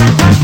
大家好，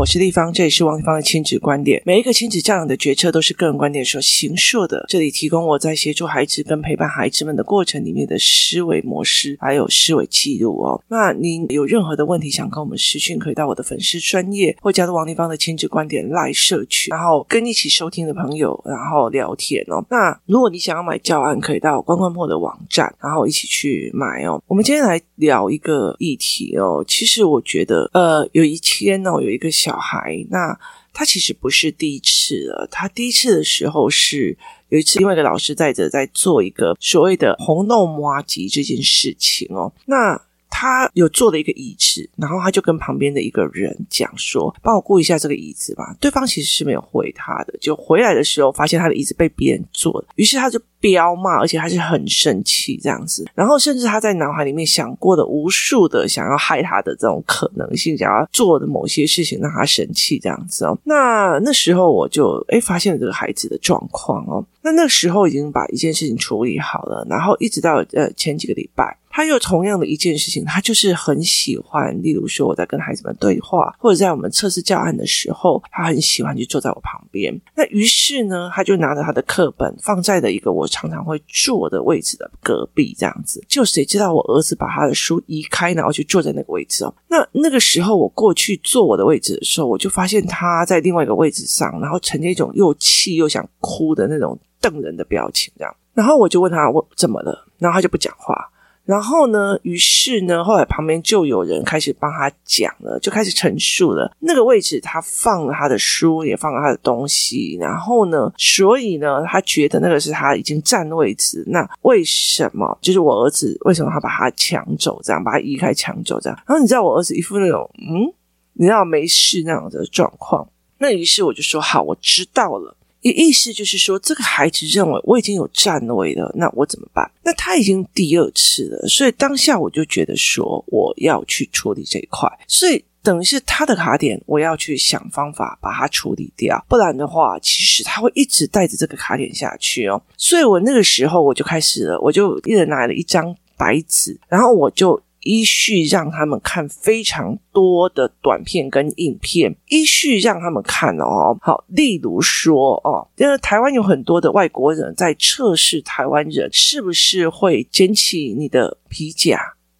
我是立方，这里是王立方的亲子观点。每一个亲子教养的决策都是个人观点所形塑的。这里提供我在协助孩子跟陪伴孩子们的过程里面的思维模式，还有思维记录哦。那您有任何的问题想跟我们私讯，可以到我的粉丝专业或加入王立方的亲子观点赖社群，然后跟一起收听的朋友，然后聊天哦。那如果你想要买教案，可以到关关破的网站，然后一起去买哦。我们今天来聊一个议题哦。其实我觉得，呃，有一天哦，有。一个小小孩，那他其实不是第一次了。他第一次的时候是有一次，另外一个老师带着在做一个所谓的红豆麻糬这件事情哦。那他有坐了一个椅子，然后他就跟旁边的一个人讲说：“帮我顾一下这个椅子吧。”对方其实是没有回他的，就回来的时候发现他的椅子被别人坐了，于是他就。飙骂，而且他是很生气这样子，然后甚至他在脑海里面想过的无数的想要害他的这种可能性，想要做的某些事情让他生气这样子哦。那那时候我就诶发现了这个孩子的状况哦。那那时候已经把一件事情处理好了，然后一直到呃前几个礼拜，他又同样的一件事情，他就是很喜欢，例如说我在跟孩子们对话，或者在我们测试教案的时候，他很喜欢就坐在我旁边。那于是呢，他就拿着他的课本放在了一个我。常常会坐的位置的隔壁，这样子，就谁知道我儿子把他的书移开，然后去坐在那个位置哦。那那个时候我过去坐我的位置的时候，我就发现他在另外一个位置上，然后呈现一种又气又想哭的那种瞪人的表情，这样。然后我就问他我怎么了，然后他就不讲话。然后呢，于是呢，后来旁边就有人开始帮他讲了，就开始陈述了。那个位置他放了他的书，也放了他的东西。然后呢，所以呢，他觉得那个是他已经占位置。那为什么？就是我儿子为什么他把他抢走，这样把他移开抢走这样？然后你知道我儿子一副那种嗯，你知道没事那样的状况。那于是我就说好，我知道了。意意思就是说，这个孩子认为我已经有站位了，那我怎么办？那他已经第二次了，所以当下我就觉得说，我要去处理这一块，所以等于是他的卡点，我要去想方法把它处理掉，不然的话，其实他会一直带着这个卡点下去哦。所以我那个时候我就开始了，我就一人拿了一张白纸，然后我就。依序让他们看非常多的短片跟影片，依序让他们看哦。好，例如说哦，因为台湾有很多的外国人在测试台湾人是不是会捡起你的皮夹。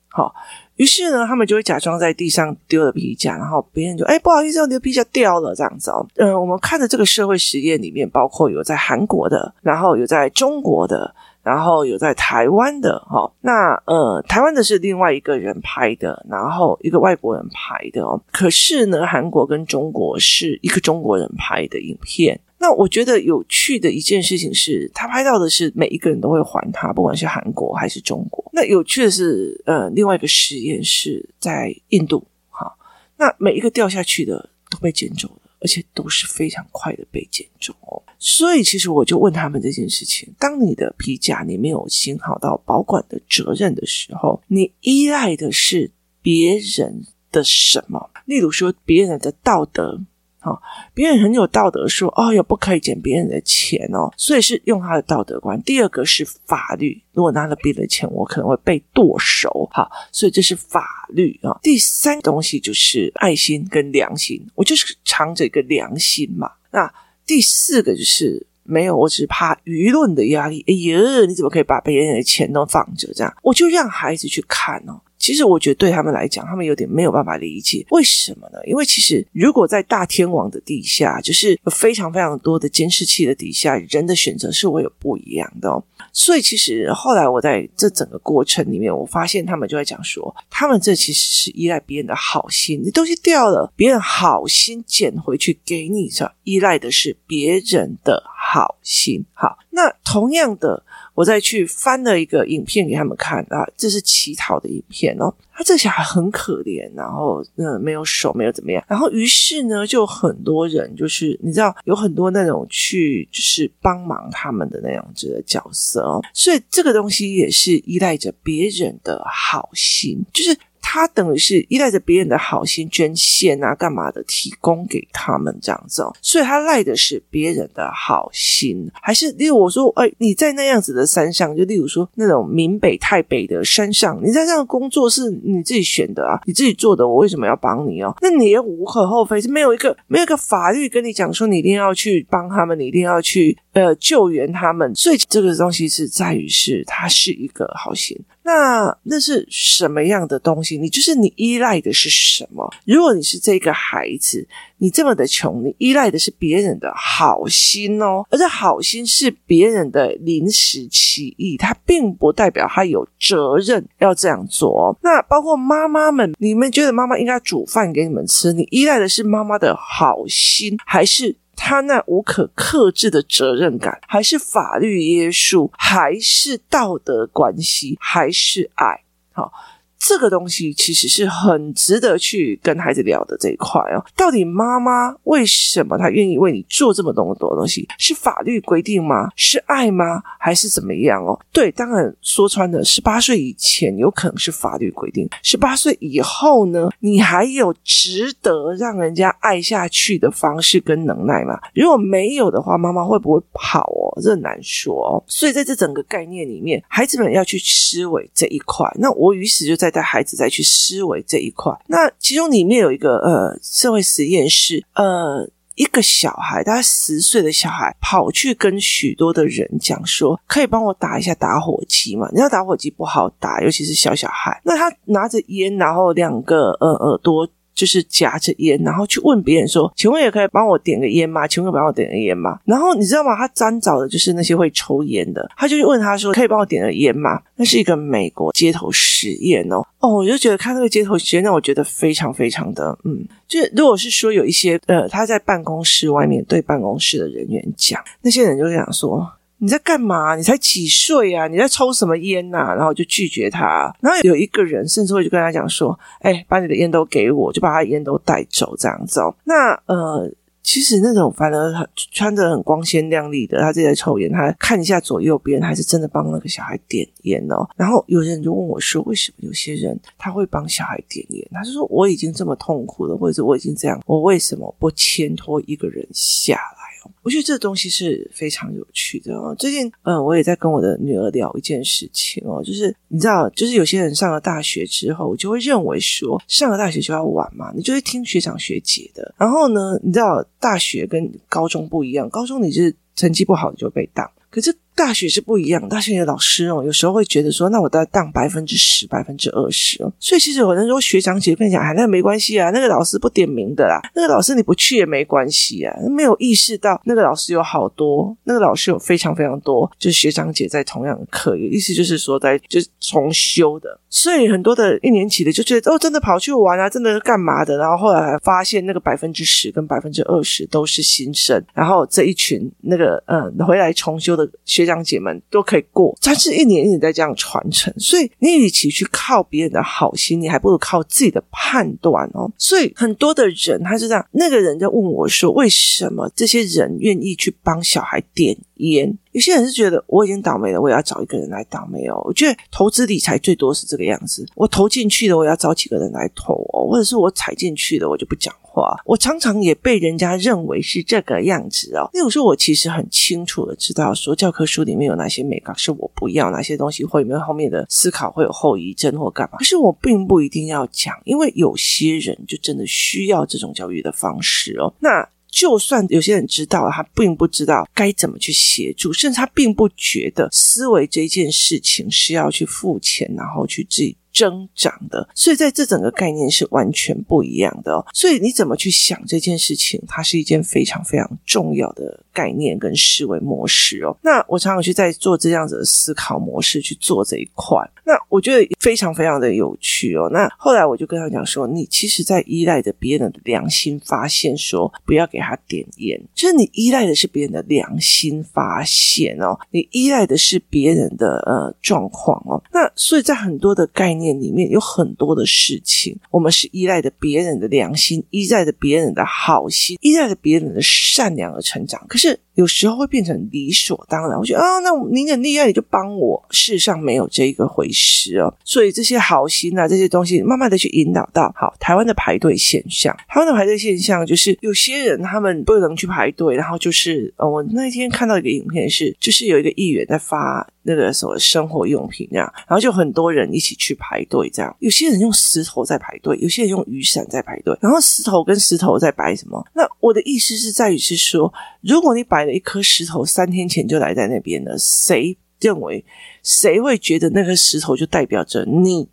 好，于是呢，他们就会假装在地上丢了皮夹，然后别人就哎，不好意思，你的皮夹掉了这样子哦。嗯，我们看的这个社会实验里面，包括有在韩国的，然后有在中国的。然后有在台湾的哈，那呃，台湾的是另外一个人拍的，然后一个外国人拍的哦。可是呢，韩国跟中国是一个中国人拍的影片。那我觉得有趣的一件事情是，他拍到的是每一个人都会还他，不管是韩国还是中国。那有趣的是，呃，另外一个实验是在印度哈，那每一个掉下去的都被捡走了。而且都是非常快的被减重哦，所以其实我就问他们这件事情：当你的皮夹你没有行好到保管的责任的时候，你依赖的是别人的什么？例如说别人的道德。好，别人很有道德，说：“哦哟，不可以捡别人的钱哦。”所以是用他的道德观。第二个是法律，如果拿了别人的钱，我可能会被剁手。好，所以这是法律啊。第三个东西就是爱心跟良心，我就是藏着一个良心嘛。那第四个就是没有，我只是怕舆论的压力。哎呀，你怎么可以把别人的钱都放着这样？我就让孩子去看哦。其实我觉得对他们来讲，他们有点没有办法理解为什么呢？因为其实如果在大天网的底下，就是有非常非常多的监视器的底下，人的选择是会有不一样的哦。所以其实后来我在这整个过程里面，我发现他们就在讲说，他们这其实是依赖别人的好心，你东西掉了，别人好心捡回去给你，是吧？依赖的是别人的好心。好，那同样的。我再去翻了一个影片给他们看啊，这是乞讨的影片哦。他这小孩很可怜，然后嗯，没有手，没有怎么样。然后于是呢，就很多人就是你知道，有很多那种去就是帮忙他们的那样子的角色哦。所以这个东西也是依赖着别人的好心，就是他等于是依赖着别人的好心捐献啊，干嘛的提供给他们这样子哦，所以他赖的是别人的好心，还是例如我说，哎，你在那样子的山上，就例如说那种闽北太北的山上，你在这样的工作是你自己选的啊，你自己做的，我为什么要帮你哦？那你也无可厚非，是没有一个没有一个法律跟你讲说你一定要去帮他们，你一定要去呃救援他们，所以这个东西是在于是他是一个好心。那那是什么样的东西？你就是你依赖的是什么？如果你是这个孩子，你这么的穷，你依赖的是别人的好心哦，而这好心是别人的临时起意，它并不代表他有责任要这样做。那包括妈妈们，你们觉得妈妈应该煮饭给你们吃，你依赖的是妈妈的好心，还是？他那无可克制的责任感，还是法律约束，还是道德关系，还是爱？好。这个东西其实是很值得去跟孩子聊的这一块哦。到底妈妈为什么她愿意为你做这么多多东西？是法律规定吗？是爱吗？还是怎么样哦？对，当然说穿了，十八岁以前有可能是法律规定，十八岁以后呢，你还有值得让人家爱下去的方式跟能耐吗？如果没有的话，妈妈会不会跑哦？这难说哦。所以在这整个概念里面，孩子们要去思维这一块。那我于是就在。带孩子再去思维这一块，那其中里面有一个呃社会实验室呃一个小孩，大概十岁的小孩跑去跟许多的人讲说，可以帮我打一下打火机吗？你知道打火机不好打，尤其是小小孩。那他拿着烟，然后两个呃耳朵。就是夹着烟，然后去问别人说：“请问也可以帮我点个烟吗？请问帮我点个烟吗？”然后你知道吗？他专找的就是那些会抽烟的，他就去问他说：“可以帮我点个烟吗？”那是一个美国街头实验哦。哦，我就觉得看那个街头实验让我觉得非常非常的嗯，就是如果是说有一些呃，他在办公室外面对办公室的人员讲，那些人就想说。你在干嘛？你才几岁啊？你在抽什么烟呐？然后就拒绝他。然后有一个人甚至会就跟他讲说：“哎，把你的烟都给我，就把他烟都带走，这样子哦。”那呃，其实那种反而很穿着很光鲜亮丽的，他自己在抽烟，他看一下左右边，还是真的帮那个小孩点烟哦。然后有人就问我说：“为什么有些人他会帮小孩点烟？”他就说：“我已经这么痛苦了，或者我已经这样，我为什么不牵拖一个人下来？”我觉得这东西是非常有趣的哦。最近，嗯，我也在跟我的女儿聊一件事情哦，就是你知道，就是有些人上了大学之后，就会认为说，上了大学就要玩嘛，你就会听学长学姐的。然后呢，你知道，大学跟高中不一样，高中你是成绩不好你就被当，可是。大学是不一样，大学的老师哦，有时候会觉得说，那我都要当百分之十、百分之二十哦。所以其实有人说学长姐跟你讲，哎，那没关系啊，那个老师不点名的啦，那个老师你不去也没关系啊。没有意识到那个老师有好多，那个老师有非常非常多，就是学长姐在同样的课，意思就是说在就是重修的。所以很多的一年级的就觉得哦，真的跑去玩啊，真的是干嘛的？然后后来发现那个百分之十跟百分之二十都是新生，然后这一群那个嗯回来重修的学。学长姐们都可以过，但是一年一年在这样传承，所以你与其去靠别人的好心，你还不如靠自己的判断哦。所以很多的人他是这样，那个人就问我说：“为什么这些人愿意去帮小孩点烟？”有些人是觉得我已经倒霉了，我也要找一个人来倒霉哦。我觉得投资理财最多是这个样子，我投进去的，我要找几个人来投哦，或者是我踩进去的，我就不讲话。我常常也被人家认为是这个样子哦。例如说，我其实很清楚的知道说教科书里面有哪些美感是我不要，哪些东西会有没有后面的思考会有后遗症或干嘛。可是我并不一定要讲，因为有些人就真的需要这种教育的方式哦。那。就算有些人知道了，他并不知道该怎么去协助，甚至他并不觉得思维这件事情是要去付钱，然后去自己。增长的，所以在这整个概念是完全不一样的哦。所以你怎么去想这件事情，它是一件非常非常重要的概念跟思维模式哦。那我常常去在做这样子的思考模式去做这一块，那我觉得非常非常的有趣哦。那后来我就跟他讲说，你其实在依赖着别人的良心发现，说不要给他点烟，就是你依赖的是别人的良心发现哦，你依赖的是别人的呃状况哦。那所以在很多的概念。念里面有很多的事情，我们是依赖着别人的良心，依赖着别人的好心，依赖着别人的善良而成长。可是有时候会变成理所当然，我觉得啊，那您很厉害，你就帮我。事实上没有这一个回事哦。所以这些好心啊，这些东西，慢慢的去引导到好台湾的排队现象。台湾的排队现象就是有些人他们不能去排队，然后就是呃，我那天看到一个影片是，就是有一个议员在发。那个什么生活用品这样，然后就很多人一起去排队这样。有些人用石头在排队，有些人用雨伞在排队。然后石头跟石头在摆什么？那我的意思是在于是说，如果你摆了一颗石头，三天前就来在那边了，谁认为谁会觉得那颗石头就代表着你？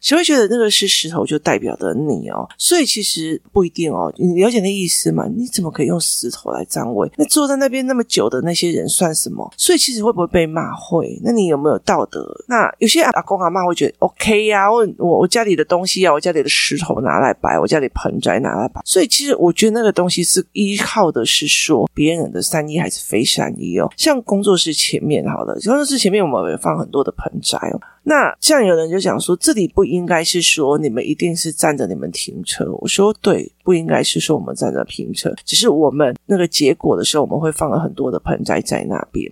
谁会觉得那个是石头就代表的你哦？所以其实不一定哦。你了解那意思吗？你怎么可以用石头来占位？那坐在那边那么久的那些人算什么？所以其实会不会被骂？会。那你有没有道德？那有些阿公阿妈会觉得 OK 呀、啊。我我家里的东西啊，我家里的石头拿来摆，我家里盆栽拿来摆。所以其实我觉得那个东西是依靠的是说别人的善意还是非善意哦。像工作室前面好了，工作室前面我们有放很多的盆栽哦。那这样有人就讲说，这里不应该是说你们一定是站着你们停车。我说对，不应该是说我们站着停车，只是我们那个结果的时候，我们会放了很多的盆栽在那边。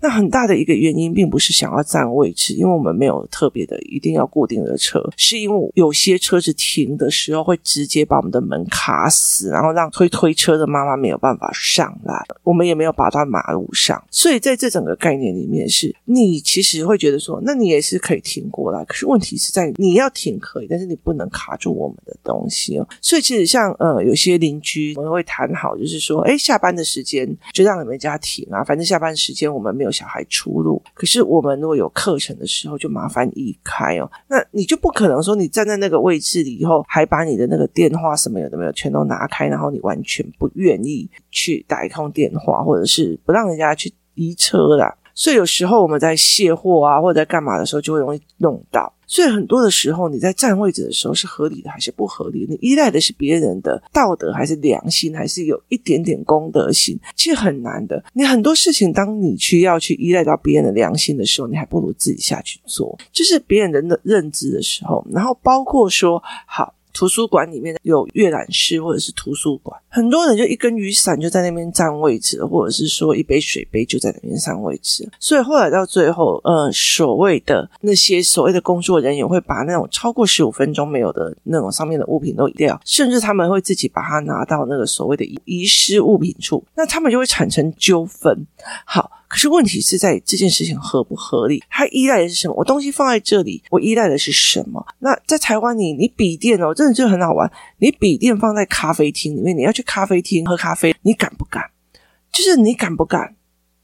那很大的一个原因，并不是想要占位置，因为我们没有特别的一定要固定的车，是因为有些车子停的时候会直接把我们的门卡死，然后让推推车的妈妈没有办法上来，我们也没有把到马路上。所以在这整个概念里面是，你其实会觉得说，那你也是。可以停过来，可是问题是在你要停可以，但是你不能卡住我们的东西哦。所以其实像呃有些邻居我们会谈好，就是说，哎，下班的时间就让你们家停啊，反正下班时间我们没有小孩出入。可是我们如果有课程的时候，就麻烦移开哦。那你就不可能说你站在那个位置里以后，还把你的那个电话什么有的没有全都拿开，然后你完全不愿意去打一通电话，或者是不让人家去移车啦。所以有时候我们在卸货啊，或者在干嘛的时候，就会容易弄到。所以很多的时候，你在占位置的时候是合理的还是不合理？你依赖的是别人的道德还是良心，还是有一点点公德心？其实很难的。你很多事情，当你需要去依赖到别人的良心的时候，你还不如自己下去做。就是别人人的认知的时候，然后包括说好。图书馆里面有阅览室或者是图书馆，很多人就一根雨伞就在那边占位置，或者是说一杯水杯就在那边占位置。所以后来到最后，呃，所谓的那些所谓的工作人员会把那种超过十五分钟没有的那种上面的物品都移掉，甚至他们会自己把它拿到那个所谓的遗失物品处，那他们就会产生纠纷。好。可是问题是在这件事情合不合理？它依赖的是什么？我东西放在这里，我依赖的是什么？那在台湾你，你你笔电哦，真的就很好玩。你笔电放在咖啡厅里面，你要去咖啡厅喝咖啡，你敢不敢？就是你敢不敢？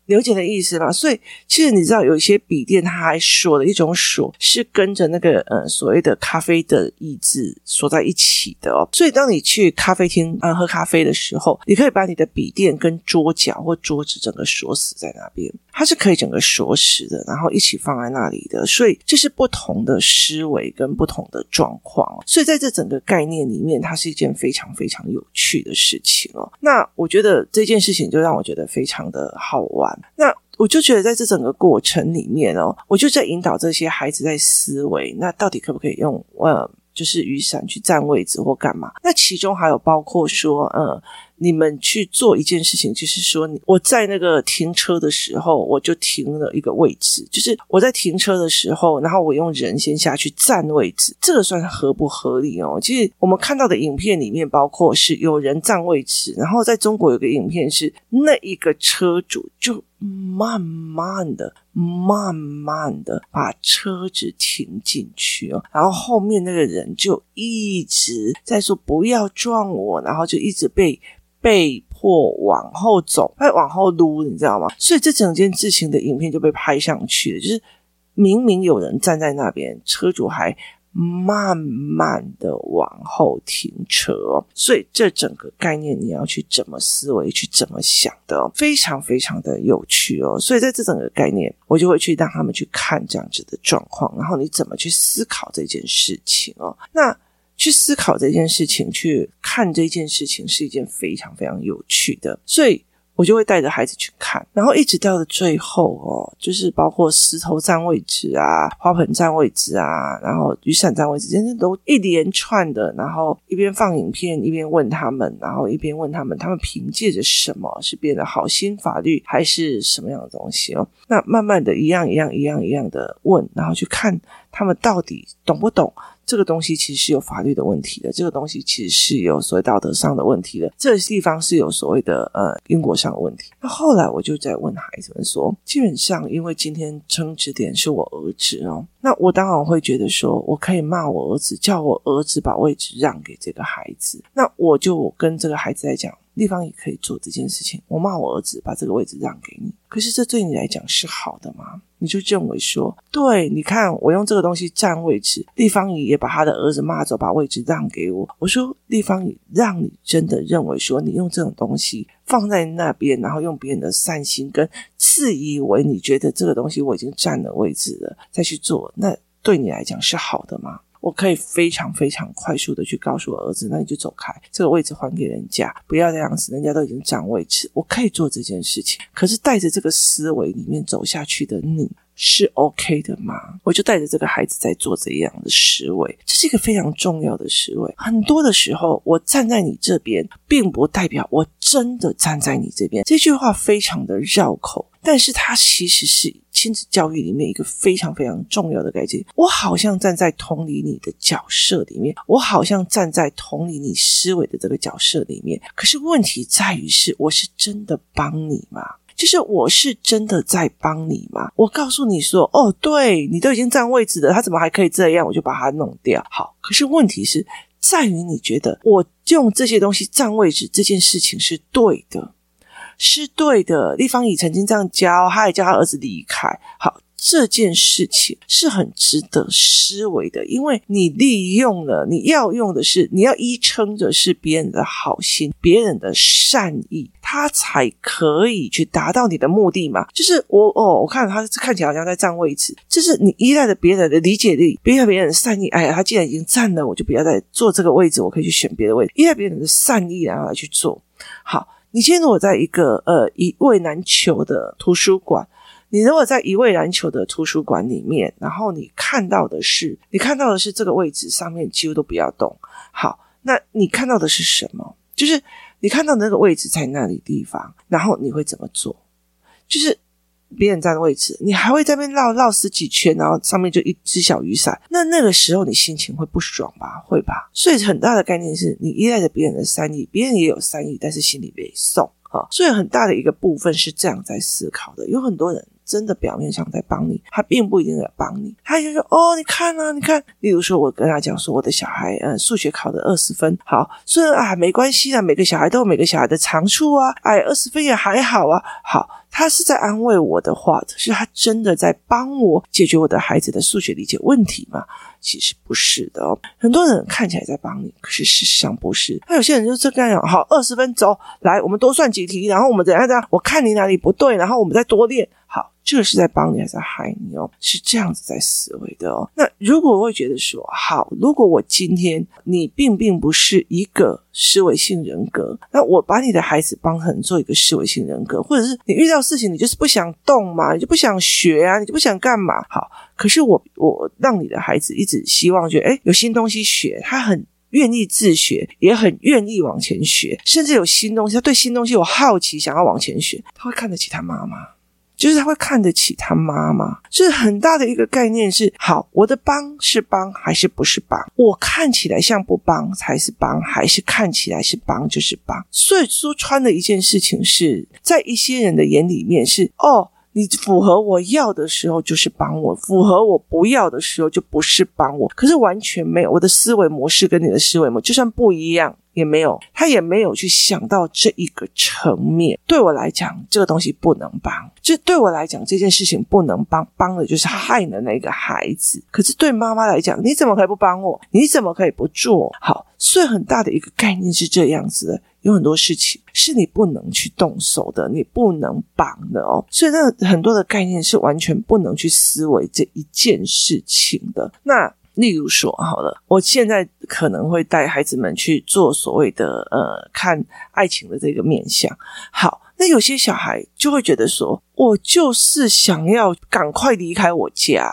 了解的意思嘛，所以其实你知道，有一些笔电它还锁的一种锁，是跟着那个呃所谓的咖啡的椅子锁在一起的哦。所以当你去咖啡厅啊、喝咖啡的时候，你可以把你的笔电跟桌角或桌子整个锁死在那边，它是可以整个锁死的，然后一起放在那里的。所以这是不同的思维跟不同的状况。所以在这整个概念里面，它是一件非常非常有趣的事情哦。那我觉得这件事情就让我觉得非常的好玩。那我就觉得，在这整个过程里面哦，我就在引导这些孩子在思维，那到底可不可以用呃，就是雨伞去占位置或干嘛？那其中还有包括说，呃。你们去做一件事情，就是说，我在那个停车的时候，我就停了一个位置，就是我在停车的时候，然后我用人先下去占位置，这个算合不合理哦？其实我们看到的影片里面，包括是有人占位置，然后在中国有个影片是那一个车主就慢慢的、慢慢的把车子停进去哦，然后后面那个人就一直在说不要撞我，然后就一直被。被迫往后走，被往后撸，你知道吗？所以这整件事情的影片就被拍上去了。就是明明有人站在那边，车主还慢慢的往后停车。所以这整个概念你要去怎么思维，去怎么想的，非常非常的有趣哦。所以在这整个概念，我就会去让他们去看这样子的状况，然后你怎么去思考这件事情哦。那。去思考这件事情，去看这件事情是一件非常非常有趣的。所以我就会带着孩子去看，然后一直到了最后哦，就是包括石头占位置啊，花盆占位置啊，然后雨伞占位置，真的都一连串的，然后一边放影片，一边问他们，然后一边问他们，他们凭借着什么是变得好心法律，还是什么样的东西哦？那慢慢的一样一样一样一样的问，然后去看他们到底懂不懂。这个东西其实是有法律的问题的，这个东西其实是有所谓道德上的问题的，这地方是有所谓的呃因果上的问题。那后来我就在问孩子们说，基本上因为今天争执点是我儿子哦，那我当然会觉得说我可以骂我儿子，叫我儿子把位置让给这个孩子，那我就跟这个孩子来讲。地方也可以做这件事情。我骂我儿子，把这个位置让给你。可是这对你来讲是好的吗？你就认为说，对，你看我用这个东西占位置，地方也把他的儿子骂走，把位置让给我。我说，地方也让你真的认为说，你用这种东西放在那边，然后用别人的善心跟自以为你觉得这个东西我已经占了位置了，再去做，那对你来讲是好的吗？我可以非常非常快速的去告诉我儿子，那你就走开，这个位置还给人家，不要这样子，人家都已经占位置，我可以做这件事情。可是带着这个思维里面走下去的你是 OK 的吗？我就带着这个孩子在做这样的思维，这是一个非常重要的思维。很多的时候，我站在你这边，并不代表我真的站在你这边。这句话非常的绕口，但是它其实是亲子教育里面一个非常非常重要的概念。我好像站在同理你的角色里面，我好像站在同理你思维的这个角色里面。可是问题在于是，我是真的帮你吗？就是我是真的在帮你吗？我告诉你说，哦，对，你都已经占位置了，他怎么还可以这样？我就把它弄掉。好，可是问题是在于你觉得我用这些东西占位置这件事情是对的，是对的。立方已曾经这样教，他也叫他儿子离开。好。这件事情是很值得思维的，因为你利用了，你要用的是，你要依撑着是别人的好心、别人的善意，他才可以去达到你的目的嘛。就是我哦，我看他看起来好像在占位置，就是你依赖着别人的理解力，依赖别人的善意。哎呀，他既然已经占了，我就不要再坐这个位置，我可以去选别的位置，依赖别人的善意然后来去做。好，你今天如果在一个呃一位难求的图书馆。你如果在一位难求的图书馆里面，然后你看到的是，你看到的是这个位置上面几乎都不要动。好，那你看到的是什么？就是你看到那个位置在那里地方，然后你会怎么做？就是别人占的位置，你还会在那边绕绕十几圈，然后上面就一只小雨伞。那那个时候你心情会不爽吧？会吧？所以很大的概念是你依赖着别人的善意，别人也有善意，但是心里没送。好，所以很大的一个部分是这样在思考的。有很多人。真的表面上在帮你，他并不一定在帮你。他就说：“哦，你看啊，你看。”例如说，我跟他讲说，我的小孩，呃，数学考的二十分，好，所以啊，没关系啊，每个小孩都有每个小孩的长处啊，哎，二十分也还好啊，好。他是在安慰我的话，是他真的在帮我解决我的孩子的数学理解问题吗？其实不是的哦。很多人看起来在帮你，可是事实上不是。那有些人就这样，好，二十分走，来，我们多算几题，然后我们怎样怎样，我看你哪里不对，然后我们再多练。好，这个是在帮你还是在害你哦？是这样子在思维的哦。那如果我会觉得说，好，如果我今天你并并不是一个思维性人格，那我把你的孩子帮成做一个思维性人格，或者是你遇到事情你就是不想动嘛，你就不想学啊，你就不想干嘛？好，可是我我让你的孩子一直希望觉得，诶，有新东西学，他很愿意自学，也很愿意往前学，甚至有新东西，他对新东西有好奇，想要往前学，他会看得起他妈妈。就是他会看得起他妈妈，就是很大的一个概念是：好，我的帮是帮还是不是帮？我看起来像不帮才是帮，还是看起来是帮就是帮？所以说穿的一件事情是在一些人的眼里面是：哦，你符合我要的时候就是帮我，符合我不要的时候就不是帮我。可是完全没有，我的思维模式跟你的思维模式就算不一样。也没有，他也没有去想到这一个层面。对我来讲，这个东西不能帮。这对我来讲，这件事情不能帮，帮的就是害了那个孩子。可是对妈妈来讲，你怎么可以不帮我？你怎么可以不做？好，所以很大的一个概念是这样子的。有很多事情是你不能去动手的，你不能帮的哦。所以那很多的概念是完全不能去思维这一件事情的。那。例如说，好了，我现在可能会带孩子们去做所谓的呃，看爱情的这个面向。好，那有些小孩就会觉得说，我就是想要赶快离开我家。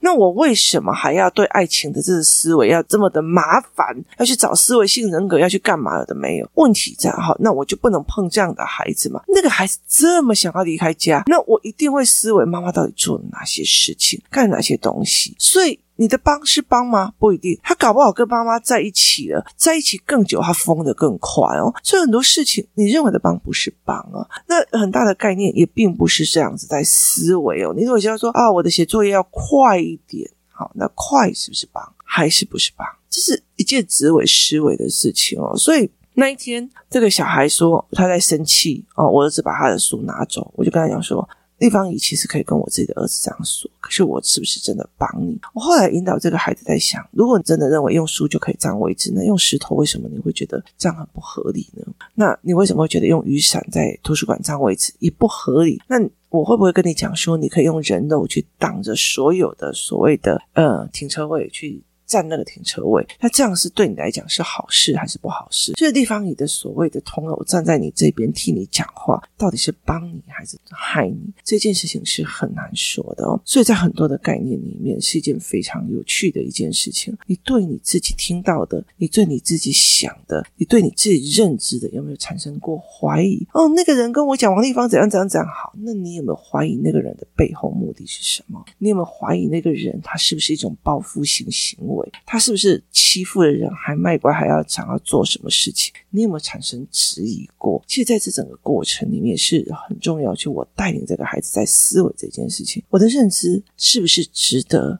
那我为什么还要对爱情的这个思维要这么的麻烦？要去找思维性人格，要去干嘛的没有？问题在哈，那我就不能碰这样的孩子嘛？那个孩子这么想要离开家，那我一定会思维妈妈到底做了哪些事情，干哪些东西，所以。你的帮是帮吗？不一定，他搞不好跟妈妈在一起了，在一起更久，他疯得更快哦。所以很多事情，你认为的帮不是帮啊。那很大的概念也并不是这样子在思维哦。你如果要说啊，我的写作业要快一点，好，那快是不是帮，还是不是帮？这是一件直为思维的事情哦。所以那一天，这个小孩说他在生气哦，我儿子把他的书拿走，我就跟他讲说。立方体其实可以跟我自己的儿子这样说，可是我是不是真的帮你？我后来引导这个孩子在想：如果你真的认为用书就可以占位置，那用石头为什么你会觉得这样很不合理呢？那你为什么会觉得用雨伞在图书馆占位置也不合理？那我会不会跟你讲说，你可以用人肉去挡着所有的所谓的呃停车位去？占那个停车位，那这样是对你来讲是好事还是不好事？这个地方，你的所谓的同偶站在你这边替你讲话，到底是帮你还是害你？这件事情是很难说的哦。所以在很多的概念里面，是一件非常有趣的一件事情。你对你自己听到的，你对你自己想的，你对你自己认知的，有没有产生过怀疑？哦，那个人跟我讲王丽芳怎样怎样怎样好，那你有没有怀疑那个人的背后目的是什么？你有没有怀疑那个人他是不是一种报复性行为？他是不是欺负了人还卖乖，还要想要做什么事情？你有没有产生质疑过？其实，在这整个过程里面是很重要，就我带领这个孩子在思维这件事情，我的认知是不是值得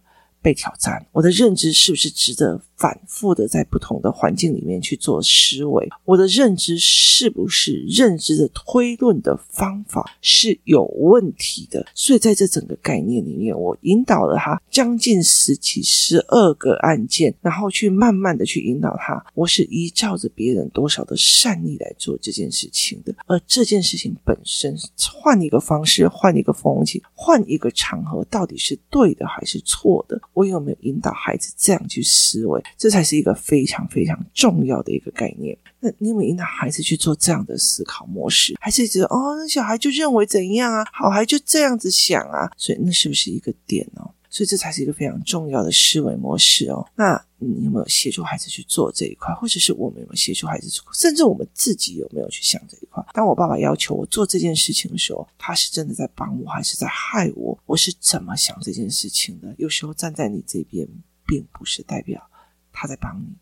被挑战？我的认知是不是值得？反复的在不同的环境里面去做思维，我的认知是不是认知的推论的方法是有问题的？所以在这整个概念里面，我引导了他将近十几、十二个案件，然后去慢慢的去引导他。我是依照着别人多少的善意来做这件事情的，而这件事情本身换一个方式、换一个风景、换一个场合，到底是对的还是错的？我有没有引导孩子这样去思维？这才是一个非常非常重要的一个概念。那你有没有引导孩子去做这样的思考模式？还是觉得哦，那小孩就认为怎样啊？好孩就这样子想啊？所以那是不是一个点哦？所以这才是一个非常重要的思维模式哦。那你有没有协助孩子去做这一块？或者是我们有没有协助孩子去，甚至我们自己有没有去想这一块？当我爸爸要求我做这件事情的时候，他是真的在帮我，还是在害我？我是怎么想这件事情的？有时候站在你这边，并不是代表。他在帮你，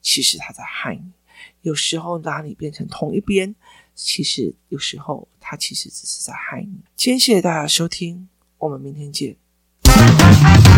其实他在害你。有时候拉你变成同一边，其实有时候他其实只是在害你。今天谢谢大家收听，我们明天见。Thank you.